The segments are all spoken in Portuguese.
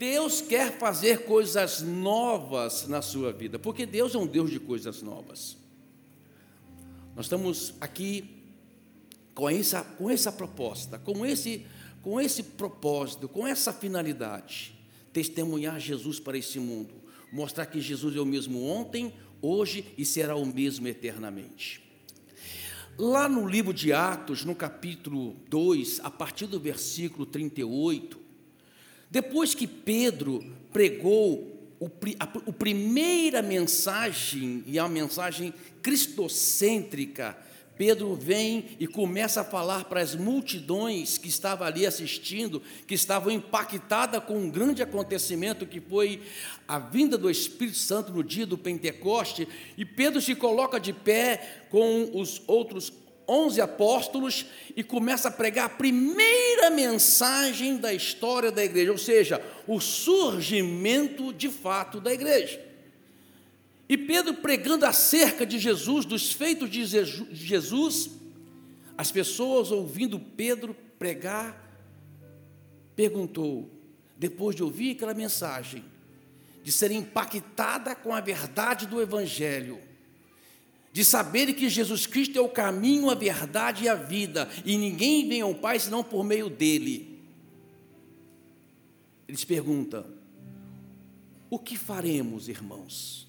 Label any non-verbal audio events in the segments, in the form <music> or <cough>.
Deus quer fazer coisas novas na sua vida, porque Deus é um Deus de coisas novas. Nós estamos aqui com essa, com essa proposta, com esse, com esse propósito, com essa finalidade, testemunhar Jesus para esse mundo, mostrar que Jesus é o mesmo ontem, hoje e será o mesmo eternamente. Lá no livro de Atos, no capítulo 2, a partir do versículo 38, depois que Pedro pregou a, primeira mensagem, e a mensagem cristocêntrica, Pedro vem e começa a falar para as multidões que estavam ali assistindo, que estavam impactadas com um grande acontecimento que foi a vinda do Espírito Santo no dia do Pentecoste, e Pedro se coloca de pé com os outros onze apóstolos e começa a pregar a primeira mensagem da história da igreja, ou seja, o surgimento de fato da igreja. E Pedro pregando acerca de Jesus, dos feitos de Jesus, as pessoas ouvindo Pedro pregar, perguntou, depois de ouvir aquela mensagem, de ser impactada com a verdade do Evangelho, de saber que Jesus Cristo é o caminho, a verdade e a vida, e ninguém vem ao Pai senão por meio dele. Eles perguntam: o que faremos, irmãos?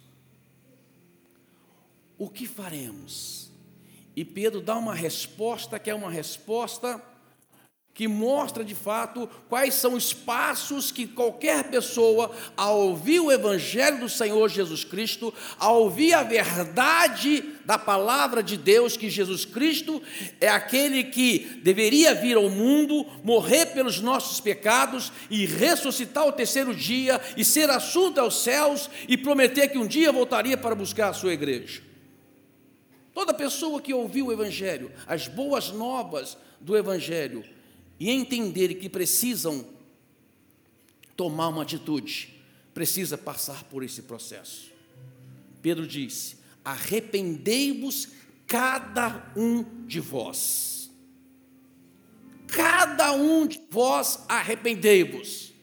o que faremos? E Pedro dá uma resposta que é uma resposta que mostra de fato quais são os passos que qualquer pessoa, ao ouvir o Evangelho do Senhor Jesus Cristo, ao ouvir a verdade da palavra de Deus, que Jesus Cristo é aquele que deveria vir ao mundo, morrer pelos nossos pecados e ressuscitar ao terceiro dia e ser assunto aos céus e prometer que um dia voltaria para buscar a sua igreja. Toda pessoa que ouviu o Evangelho, as boas novas do Evangelho, e entender que precisam tomar uma atitude, precisa passar por esse processo. Pedro disse: arrependei-vos cada um de vós. Cada um de vós arrependei-vos.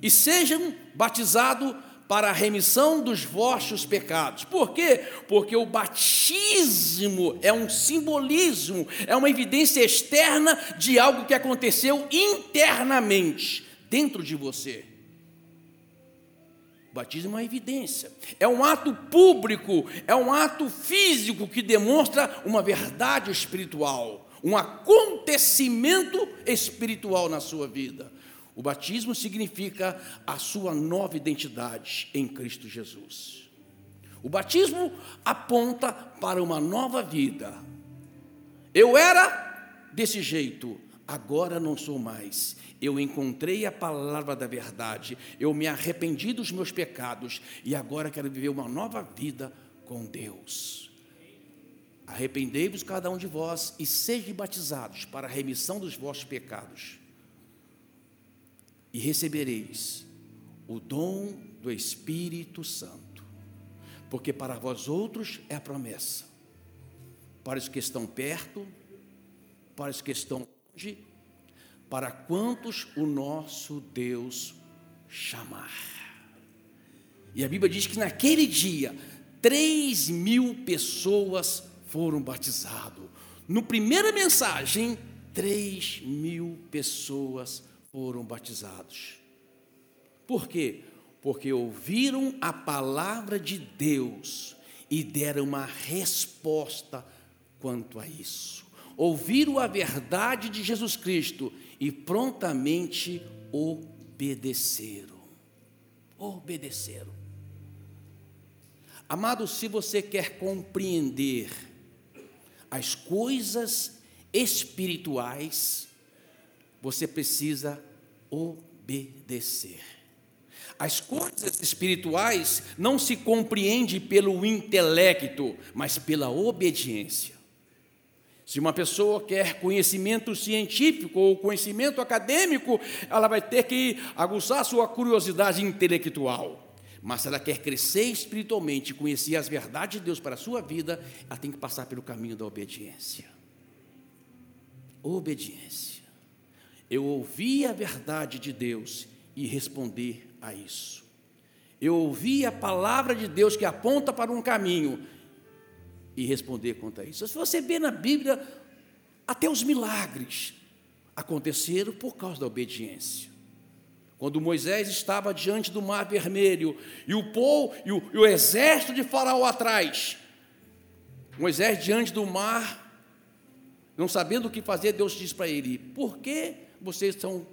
E sejam batizados para a remissão dos vossos pecados. Por quê? Porque o batismo é um simbolismo, é uma evidência externa de algo que aconteceu internamente, dentro de você. O batismo é uma evidência, é um ato público, é um ato físico que demonstra uma verdade espiritual, um acontecimento espiritual na sua vida. O batismo significa a sua nova identidade em Cristo Jesus. O batismo aponta para uma nova vida. Eu era desse jeito, agora não sou mais. Eu encontrei a palavra da verdade, eu me arrependi dos meus pecados e agora quero viver uma nova vida com Deus. Arrependei-vos cada um de vós e sejam batizados para a remissão dos vossos pecados e recebereis o dom do Espírito Santo, porque para vós outros é a promessa, para os que estão perto, para os que estão longe, para quantos o nosso Deus chamar. E a Bíblia diz que naquele dia, três mil pessoas foram batizadas. No primeira mensagem, três mil pessoas foram batizados. Por quê? Porque ouviram a palavra de Deus e deram uma resposta quanto a isso. Ouviram a verdade de Jesus Cristo e prontamente obedeceram. Obedeceram. Amado, se você quer compreender as coisas espirituais, você precisa obedecer. As coisas espirituais não se compreende pelo intelecto, mas pela obediência. Se uma pessoa quer conhecimento científico ou conhecimento acadêmico, ela vai ter que aguçar sua curiosidade intelectual. Mas se ela quer crescer espiritualmente, conhecer as verdades de Deus para a sua vida, ela tem que passar pelo caminho da obediência. Obediência. Eu ouvi a verdade de Deus e responder a isso. Eu ouvi a palavra de Deus que aponta para um caminho e responder quanto a isso. Se você vê na Bíblia, até os milagres aconteceram por causa da obediência. Quando Moisés estava diante do mar vermelho e o povo e o, e o exército de Faraó atrás, Moisés diante do mar, não sabendo o que fazer, Deus diz para ele: Por que vocês estão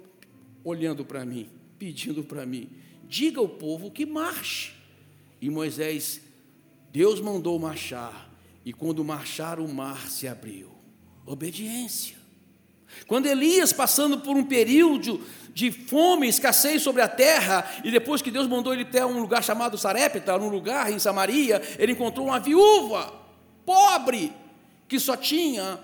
olhando para mim, pedindo para mim? Diga ao povo que marche. E Moisés, Deus mandou marchar, e quando marcharam, o mar se abriu. Obediência. Quando Elias, passando por um período de fome, escassez sobre a terra, e depois que Deus mandou ele até um lugar chamado Sarepta, num lugar em Samaria, ele encontrou uma viúva, pobre, que só tinha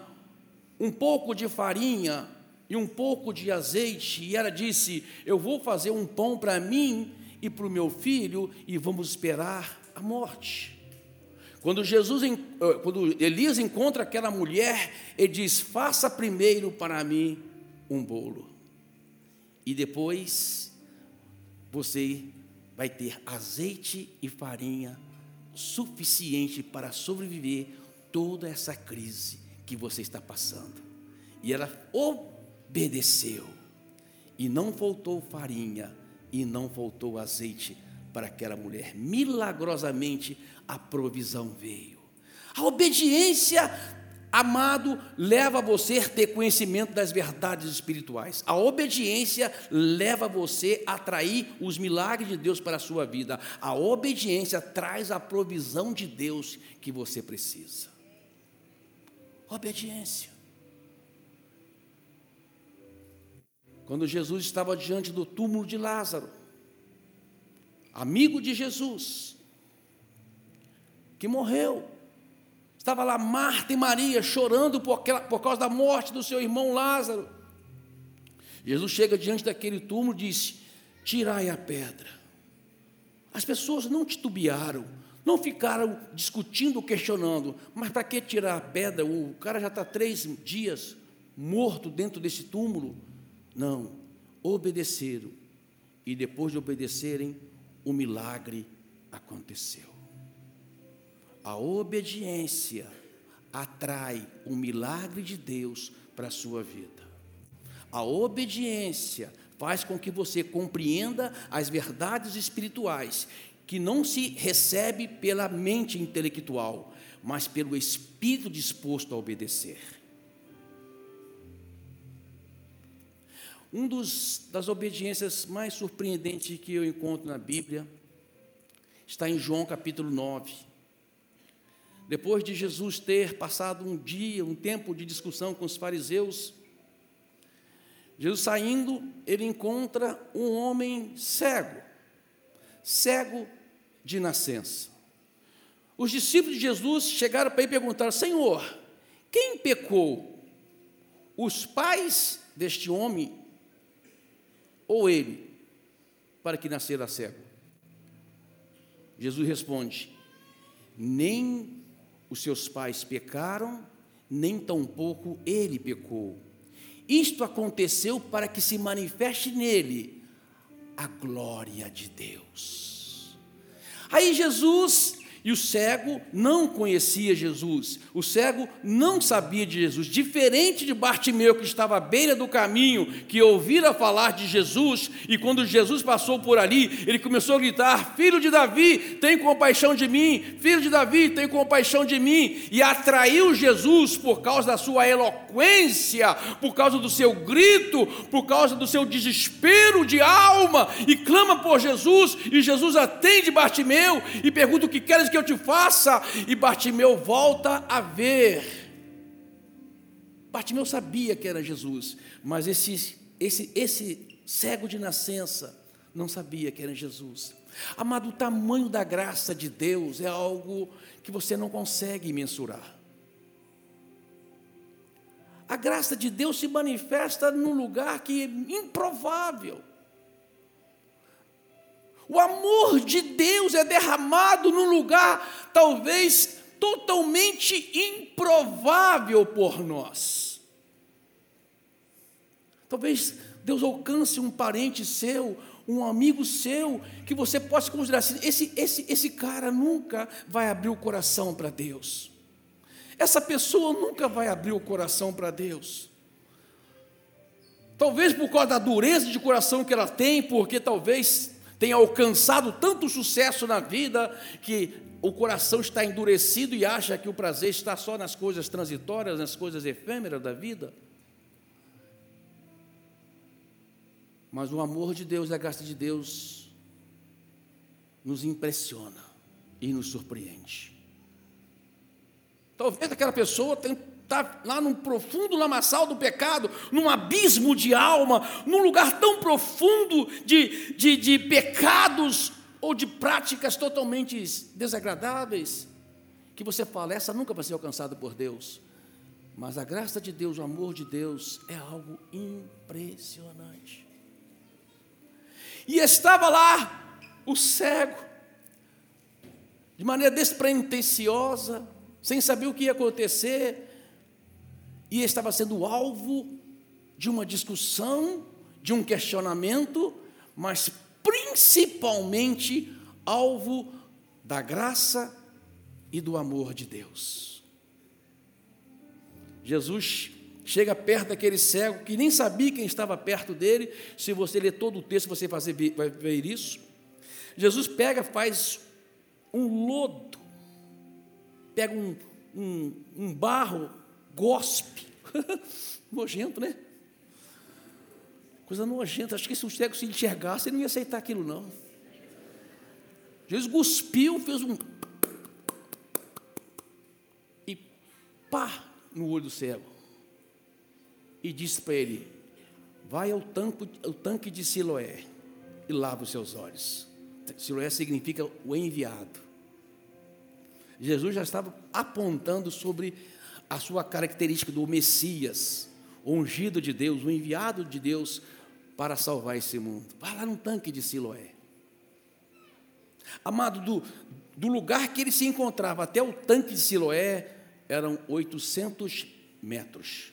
um pouco de farinha e um pouco de azeite, e ela disse: Eu vou fazer um pão para mim e para o meu filho, e vamos esperar a morte. Quando Jesus, eh, quando Elias encontra aquela mulher, ele diz: Faça primeiro para mim um bolo, e depois você vai ter azeite e farinha suficiente para sobreviver toda essa crise que você está passando. E ela obedeceu, e não faltou farinha, e não faltou azeite para aquela mulher. Milagrosamente, a provisão veio. A obediência, amado, leva você a ter conhecimento das verdades espirituais. A obediência leva você a atrair os milagres de Deus para a sua vida. A obediência traz a provisão de Deus que você precisa. Obediência. Quando Jesus estava diante do túmulo de Lázaro, amigo de Jesus, que morreu. Estava lá Marta e Maria chorando por, aquela, por causa da morte do seu irmão Lázaro. Jesus chega diante daquele túmulo e diz: Tirai a pedra. As pessoas não titubearam, não ficaram discutindo, questionando, mas para que tirar a pedra? O cara já está três dias morto dentro desse túmulo. Não, obedeceram. E depois de obedecerem, o milagre aconteceu. A obediência atrai o milagre de Deus para a sua vida. A obediência faz com que você compreenda as verdades espirituais que não se recebe pela mente intelectual, mas pelo espírito disposto a obedecer. Um dos, das obediências mais surpreendentes que eu encontro na Bíblia está em João capítulo 9 depois de Jesus ter passado um dia, um tempo de discussão com os fariseus, Jesus saindo, ele encontra um homem cego, cego de nascença. Os discípulos de Jesus chegaram para ele e perguntaram: Senhor, quem pecou? Os pais deste homem ou ele, para que nascera cego? Jesus responde: Nem os seus pais pecaram, nem tampouco ele pecou. Isto aconteceu para que se manifeste nele a glória de Deus. Aí Jesus e o cego não conhecia Jesus, o cego não sabia de Jesus, diferente de Bartimeu, que estava à beira do caminho, que ouvira falar de Jesus, e quando Jesus passou por ali, ele começou a gritar: Filho de Davi, tem compaixão de mim, filho de Davi, tem compaixão de mim, e atraiu Jesus por causa da sua eloquência, por causa do seu grito, por causa do seu desespero de alma, e clama por Jesus, e Jesus atende Bartimeu e pergunta: O que queres que eu te faça? E Bartimeu volta a ver. Bartimeu sabia que era Jesus, mas esse, esse, esse cego de nascença não sabia que era Jesus. Amado, o tamanho da graça de Deus é algo que você não consegue mensurar. A graça de Deus se manifesta num lugar que é improvável. O amor de Deus é derramado num lugar talvez totalmente improvável por nós. Talvez Deus alcance um parente seu, um amigo seu que você possa considerar assim, esse, esse, esse cara nunca vai abrir o coração para Deus. Essa pessoa nunca vai abrir o coração para Deus. Talvez por causa da dureza de coração que ela tem, porque talvez tenha alcançado tanto sucesso na vida que o coração está endurecido e acha que o prazer está só nas coisas transitórias, nas coisas efêmeras da vida. Mas o amor de Deus e a graça de Deus nos impressiona e nos surpreende. Talvez aquela pessoa está lá num profundo lamaçal do pecado, num abismo de alma, num lugar tão profundo de, de, de pecados ou de práticas totalmente desagradáveis, que você fala, essa nunca vai ser alcançada por Deus. Mas a graça de Deus, o amor de Deus é algo impressionante. E estava lá o cego, de maneira despretensiosa, sem saber o que ia acontecer, e estava sendo alvo de uma discussão, de um questionamento, mas principalmente alvo da graça e do amor de Deus. Jesus chega perto daquele cego que nem sabia quem estava perto dele. Se você ler todo o texto, você vai ver isso. Jesus pega, faz um lodo, pega um, um, um barro, gospe, <laughs> nojento, né? Coisa nojenta. Acho que se o cego se enxergasse, ele não ia aceitar aquilo, não. Jesus cuspiu, fez um. E pá no olho do cego e disse para ele: Vai ao tanque, ao tanque de Siloé e lava os seus olhos. Siloé significa o enviado. Jesus já estava apontando sobre a sua característica do Messias, ungido de Deus, o enviado de Deus para salvar esse mundo. Vai lá no tanque de Siloé. Amado, do, do lugar que ele se encontrava até o tanque de Siloé eram 800 metros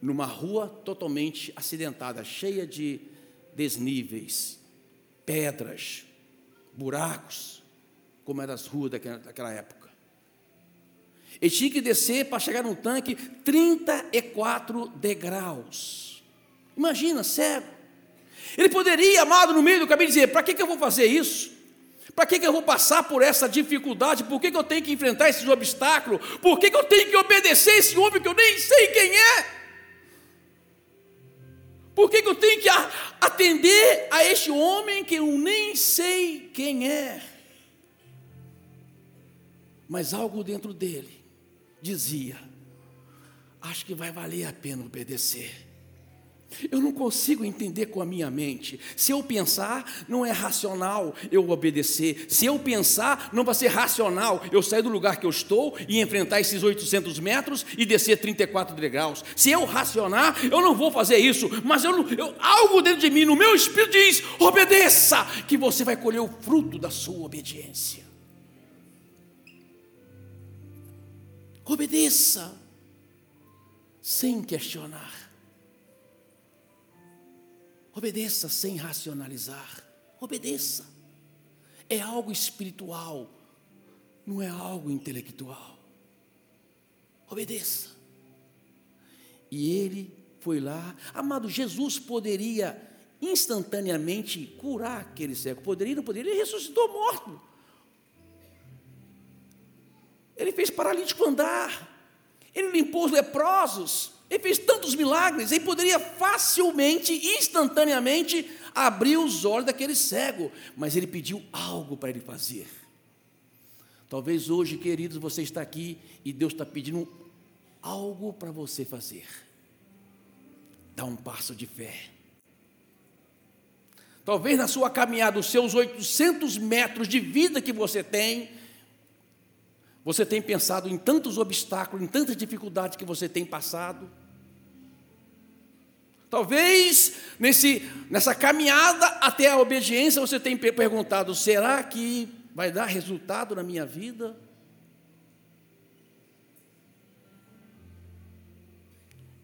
numa rua totalmente acidentada, cheia de desníveis, pedras, buracos, como eram as ruas daquela, daquela época. Ele tinha que descer para chegar no tanque 34 degraus. Imagina, cego. Ele poderia, amado, no meio do caminho, dizer: para que, que eu vou fazer isso? Para que, que eu vou passar por essa dificuldade? Por que, que eu tenho que enfrentar esses obstáculos? Por que, que eu tenho que obedecer esse homem que eu nem sei quem é? Por que, que eu tenho que atender a este homem que eu nem sei quem é? Mas algo dentro dele dizia: acho que vai valer a pena obedecer. Eu não consigo entender com a minha mente. Se eu pensar, não é racional eu obedecer. Se eu pensar, não vai ser racional eu sair do lugar que eu estou e enfrentar esses 800 metros e descer 34 degraus. Se eu racionar, eu não vou fazer isso. Mas eu, eu, algo dentro de mim, no meu espírito, diz: obedeça, que você vai colher o fruto da sua obediência. Obedeça, sem questionar. Obedeça sem racionalizar. Obedeça. É algo espiritual, não é algo intelectual. Obedeça. E ele foi lá. Amado, Jesus poderia instantaneamente curar aquele cego. Poderia, não poderia? Ele ressuscitou morto. Ele fez paralítico andar. Ele limpou os leprosos. Ele fez tantos milagres, ele poderia facilmente, instantaneamente, abrir os olhos daquele cego, mas ele pediu algo para ele fazer. Talvez hoje, queridos, você está aqui e Deus está pedindo algo para você fazer. Dá um passo de fé. Talvez na sua caminhada, os seus 800 metros de vida que você tem, você tem pensado em tantos obstáculos, em tantas dificuldades que você tem passado. Talvez nesse, nessa caminhada até a obediência você tenha perguntado: será que vai dar resultado na minha vida?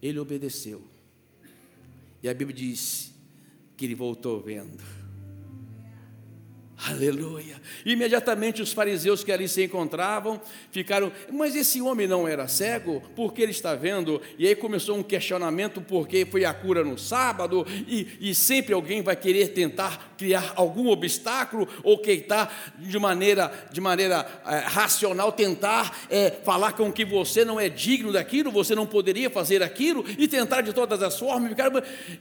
Ele obedeceu. E a Bíblia diz que ele voltou vendo. Aleluia. Imediatamente os fariseus que ali se encontravam ficaram, mas esse homem não era cego? Porque ele está vendo? E aí começou um questionamento, porque foi a cura no sábado, e, e sempre alguém vai querer tentar criar algum obstáculo, ou tentar de maneira, de maneira é, racional, tentar é, falar com que você não é digno daquilo, você não poderia fazer aquilo, e tentar de todas as formas, ficar,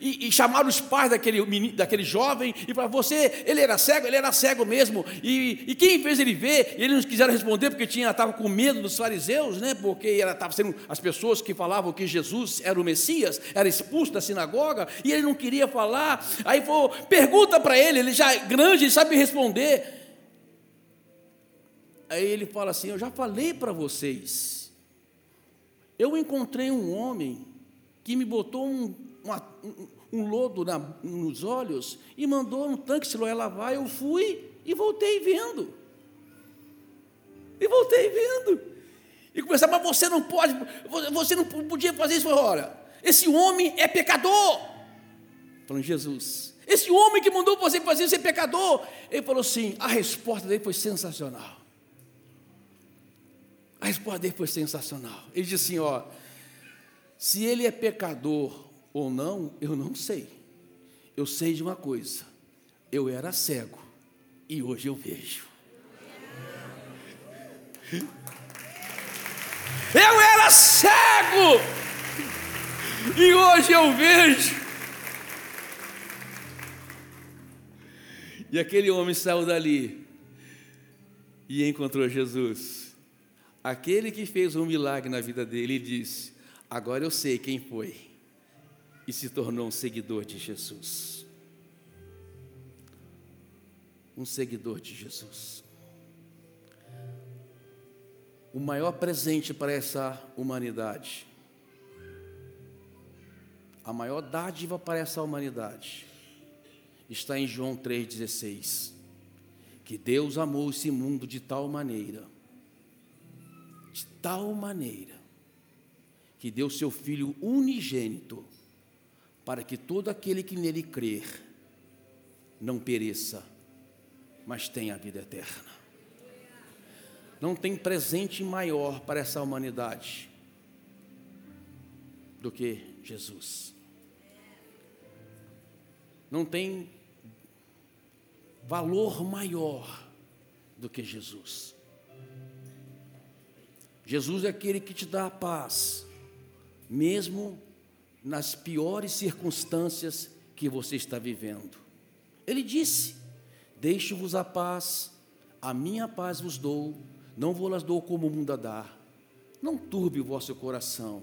e, e chamar os pais daquele, daquele jovem, e para você, ele era cego, ele era cego cego mesmo. E, e quem fez ele ver? Ele não quiseram responder porque tinha estava com medo dos fariseus, né? Porque era estava sendo as pessoas que falavam que Jesus era o Messias, era expulso da sinagoga e ele não queria falar. Aí falou, pergunta para ele, ele já é grande, ele sabe responder. Aí ele fala assim: Eu já falei para vocês. Eu encontrei um homem que me botou um, uma, um lodo na, nos olhos e mandou um tanque Siloé lavar. Eu fui e voltei vendo. E voltei vendo. E começar, mas você não pode, você não podia fazer isso. Ora, esse homem é pecador. Falando, Jesus, esse homem que mandou você fazer isso é pecador. Ele falou assim: a resposta dele foi sensacional. A resposta dele foi sensacional. Ele disse assim: ó, se ele é pecador ou não, eu não sei. Eu sei de uma coisa: eu era cego e hoje eu vejo. <laughs> Eu era cego e hoje eu vejo. E aquele homem saiu dali e encontrou Jesus. Aquele que fez um milagre na vida dele, disse: Agora eu sei quem foi e se tornou um seguidor de Jesus. Um seguidor de Jesus. O maior presente para essa humanidade, a maior dádiva para essa humanidade, está em João 3,16. Que Deus amou esse mundo de tal maneira, de tal maneira, que deu seu Filho unigênito para que todo aquele que nele crer não pereça, mas tenha a vida eterna. Não tem presente maior para essa humanidade do que Jesus. Não tem valor maior do que Jesus. Jesus é aquele que te dá a paz, mesmo nas piores circunstâncias que você está vivendo. Ele disse: Deixe-vos a paz, a minha paz vos dou, não vou-las dou como o mundo a dar. Não turbe o vosso coração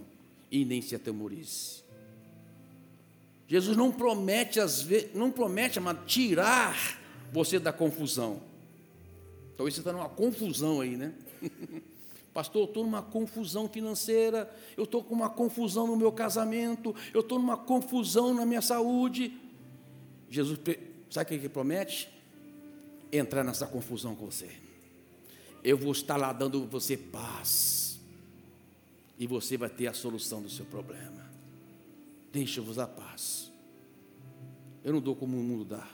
e nem se atemorize. Jesus não promete, vezes, não promete mas tirar você da confusão. Talvez você está numa confusão aí, né? <laughs> Pastor, eu estou numa confusão financeira, eu estou com uma confusão no meu casamento, eu estou numa confusão na minha saúde. Jesus, sabe o que ele promete? Entrar nessa confusão com você. Eu vou estar lá dando você paz. E você vai ter a solução do seu problema. Deixa-vos a paz. Eu não dou como o mundo dá.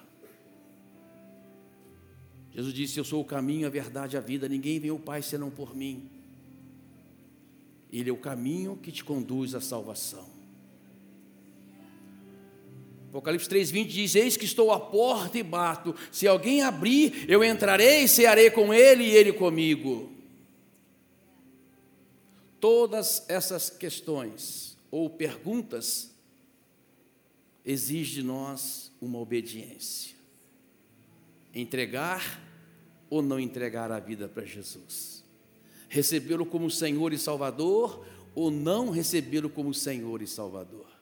Jesus disse: Eu sou o caminho, a verdade, a vida. Ninguém vem ao Pai senão por mim. Ele é o caminho que te conduz à salvação. Apocalipse 3,20 diz: Eis que estou à porta e bato. Se alguém abrir, eu entrarei e cearei com ele e ele comigo. Todas essas questões ou perguntas exigem de nós uma obediência. Entregar ou não entregar a vida para Jesus recebê-lo como Senhor e Salvador ou não recebê-lo como Senhor e Salvador.